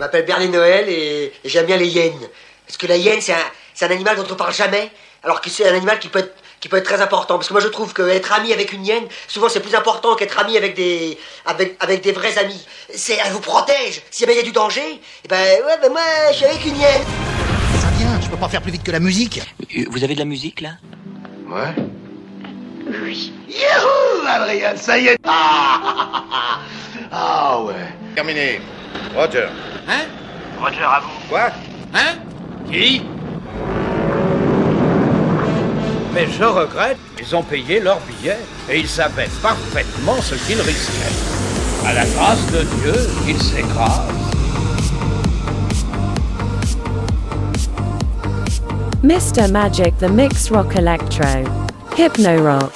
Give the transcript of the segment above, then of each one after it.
Je m'appelle Berlin Noël et, j'aime bien les hyènes. Parce que la hyène, c'est un, animal dont on parle jamais, alors que c'est un animal qui peut être qui peut être très important parce que moi je trouve qu'être ami avec une hyène souvent c'est plus important qu'être ami avec des avec avec des vrais amis c'est elle vous protège si jamais il y a du danger et ben ouais ben moi je suis avec une hyène Ça vient, je peux pas faire plus vite que la musique. Euh, Vous avez de la musique là? Ouais. Youhou, Adrien, ça y est. Ah, ah ouais. Terminé. Roger. Hein? Roger, à vous. Quoi? Hein? Qui? Mais je regrette, ils ont payé leur billet et ils savaient parfaitement ce qu'ils risquaient. À la grâce de Dieu, ils s'écrasent. Mr. Magic the Mix Rock Electro. Hypno Rock.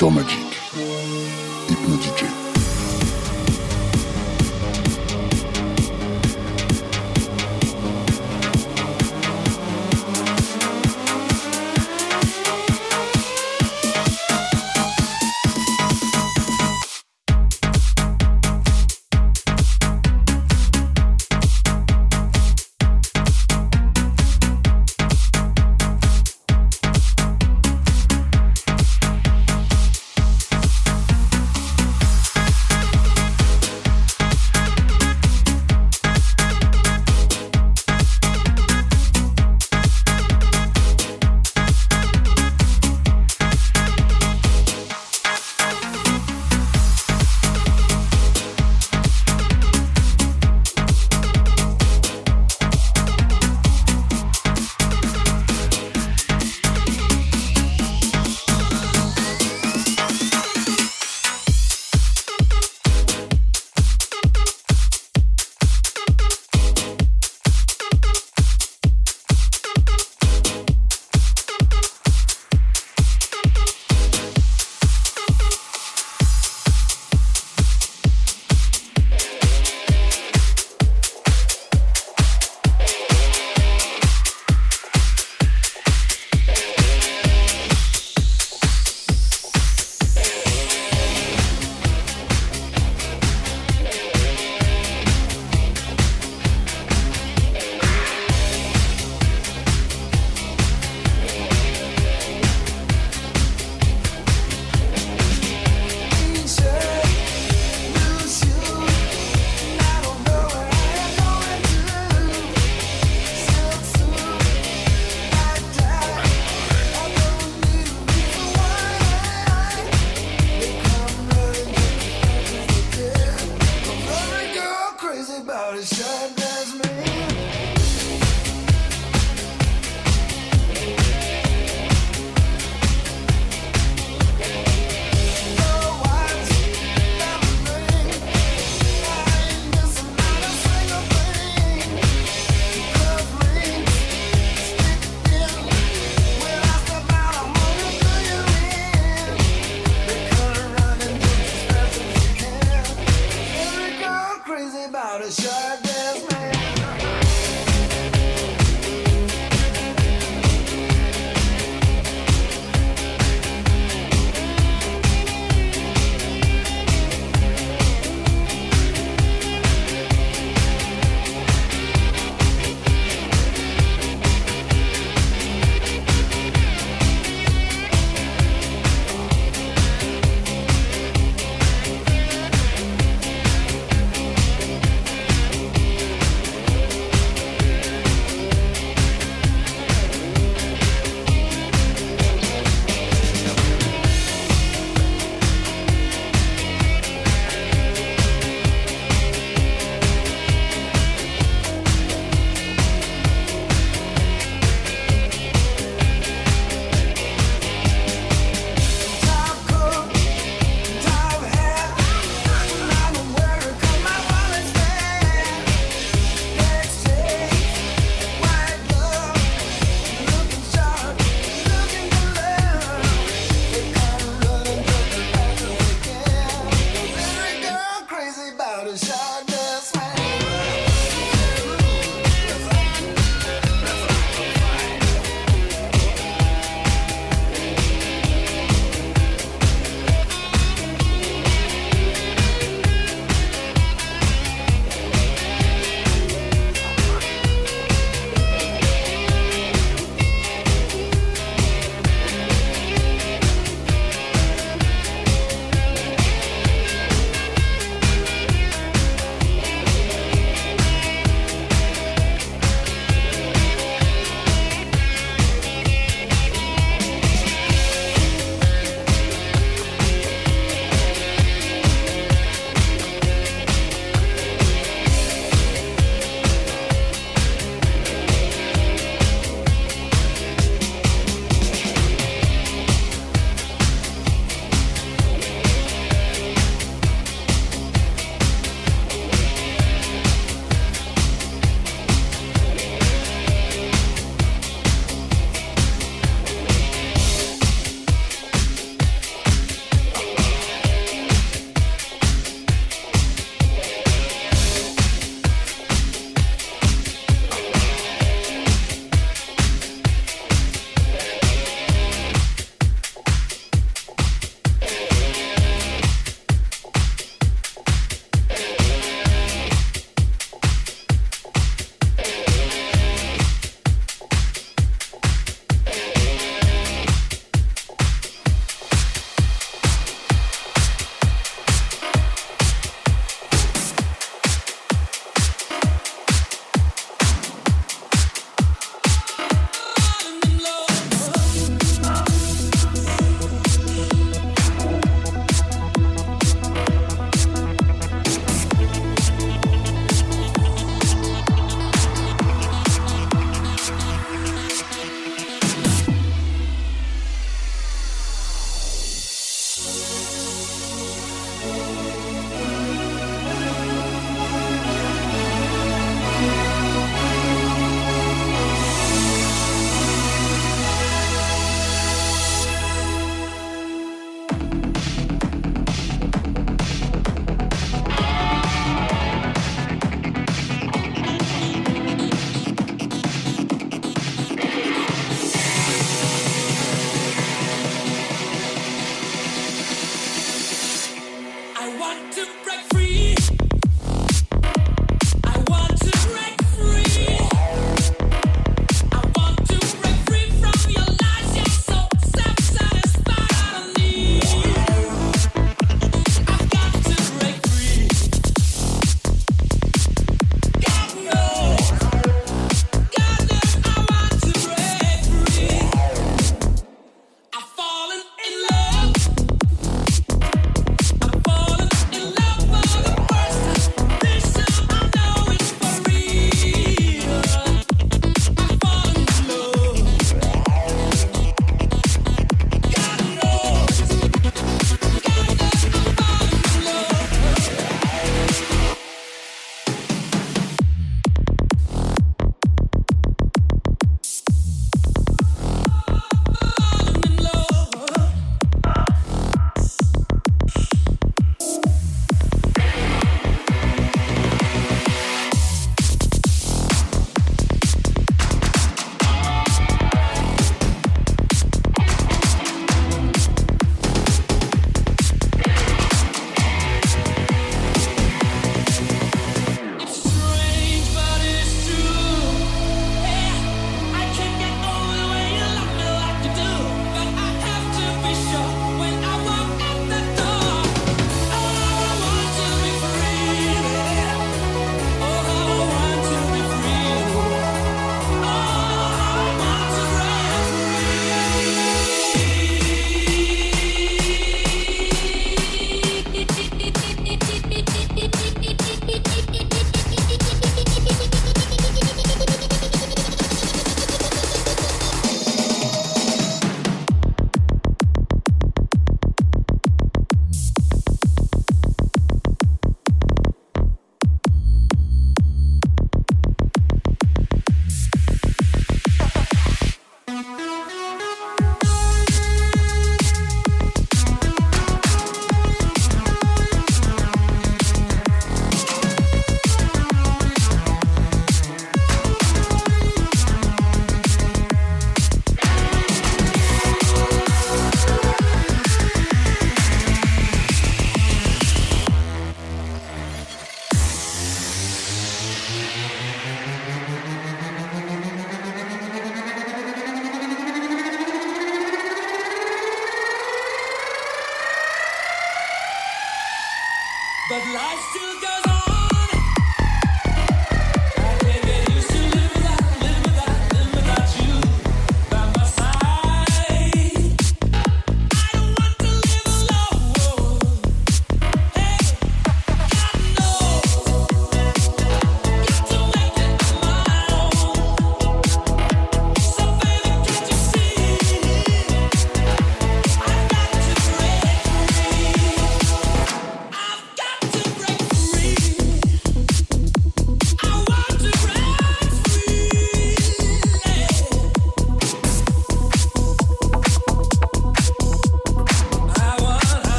Tomaji.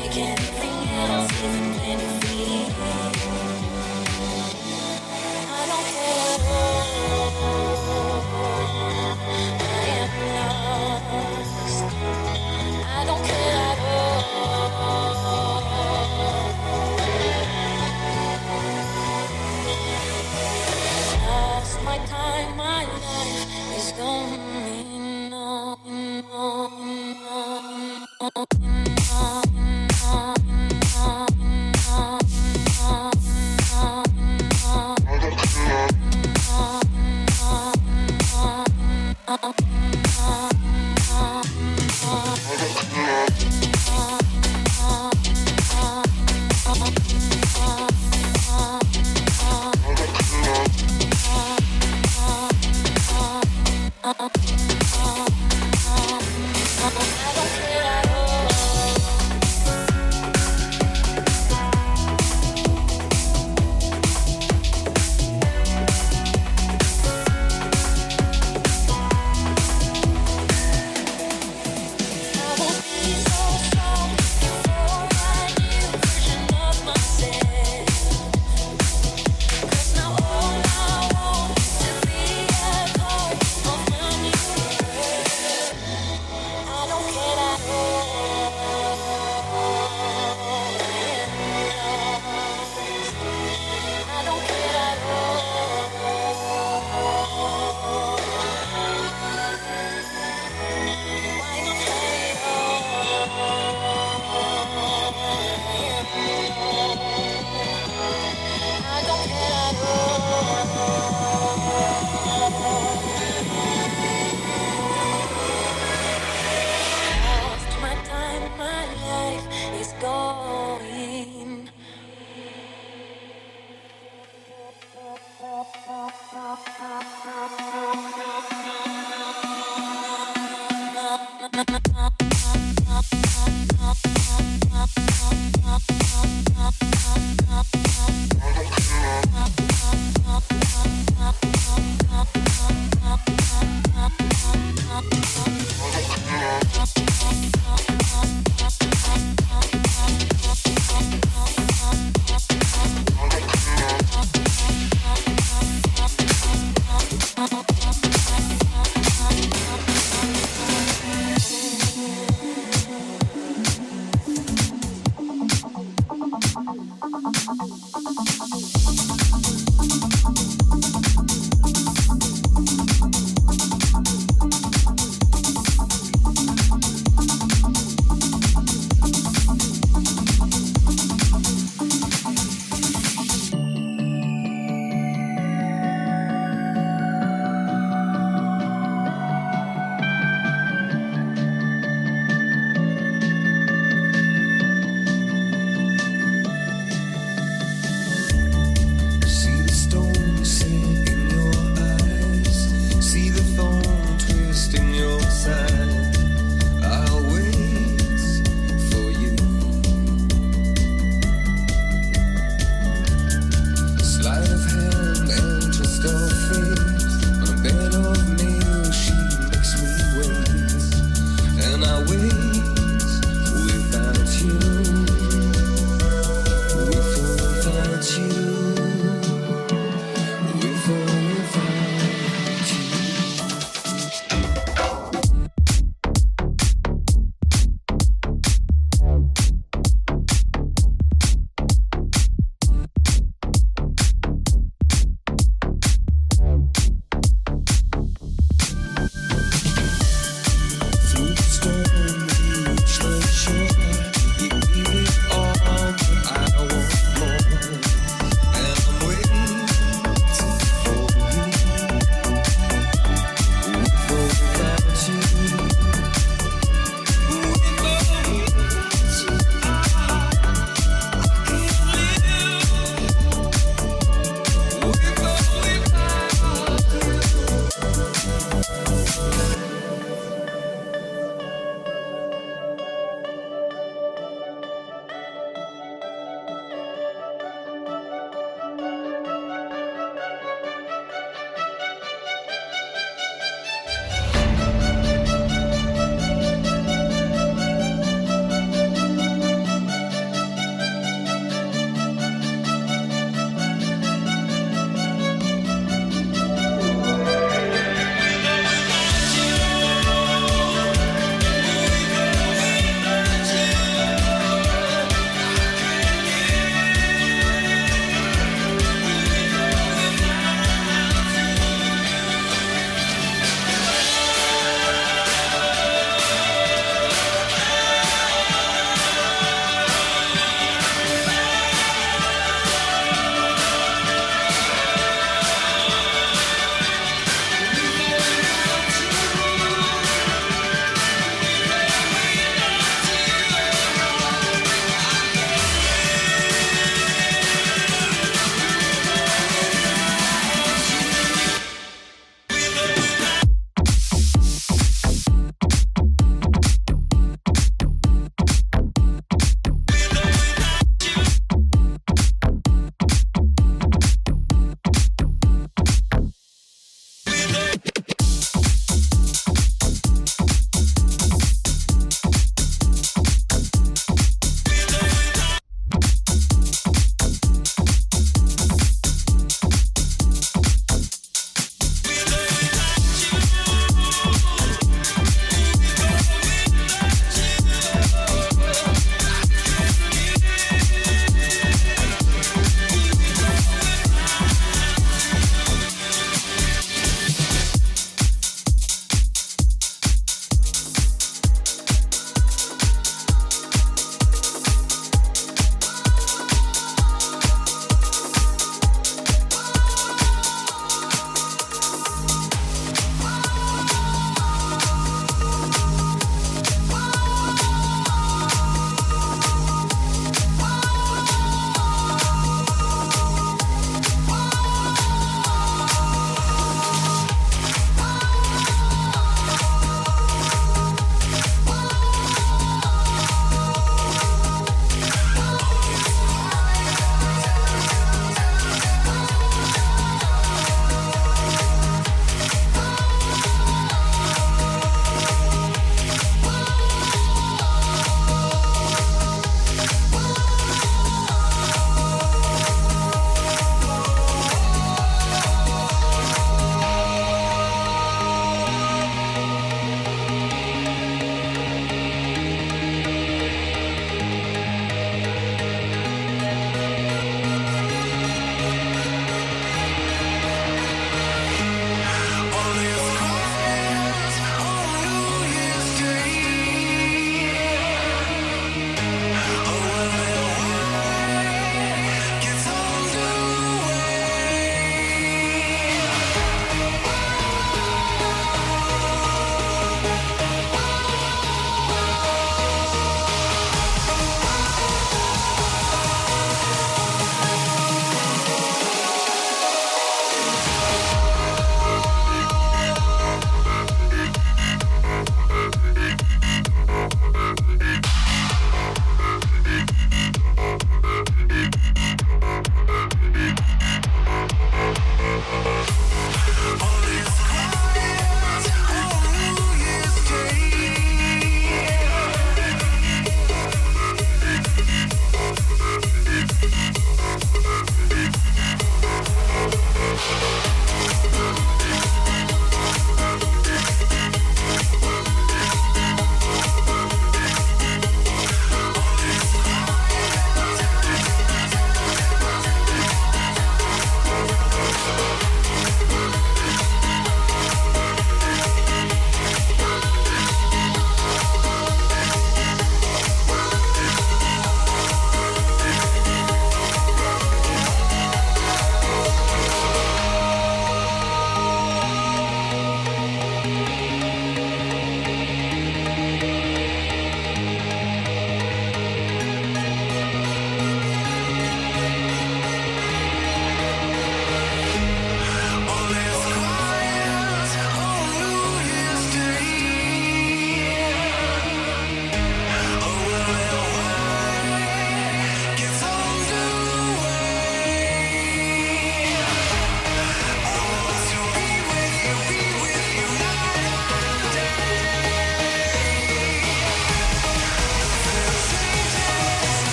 Make anything else even you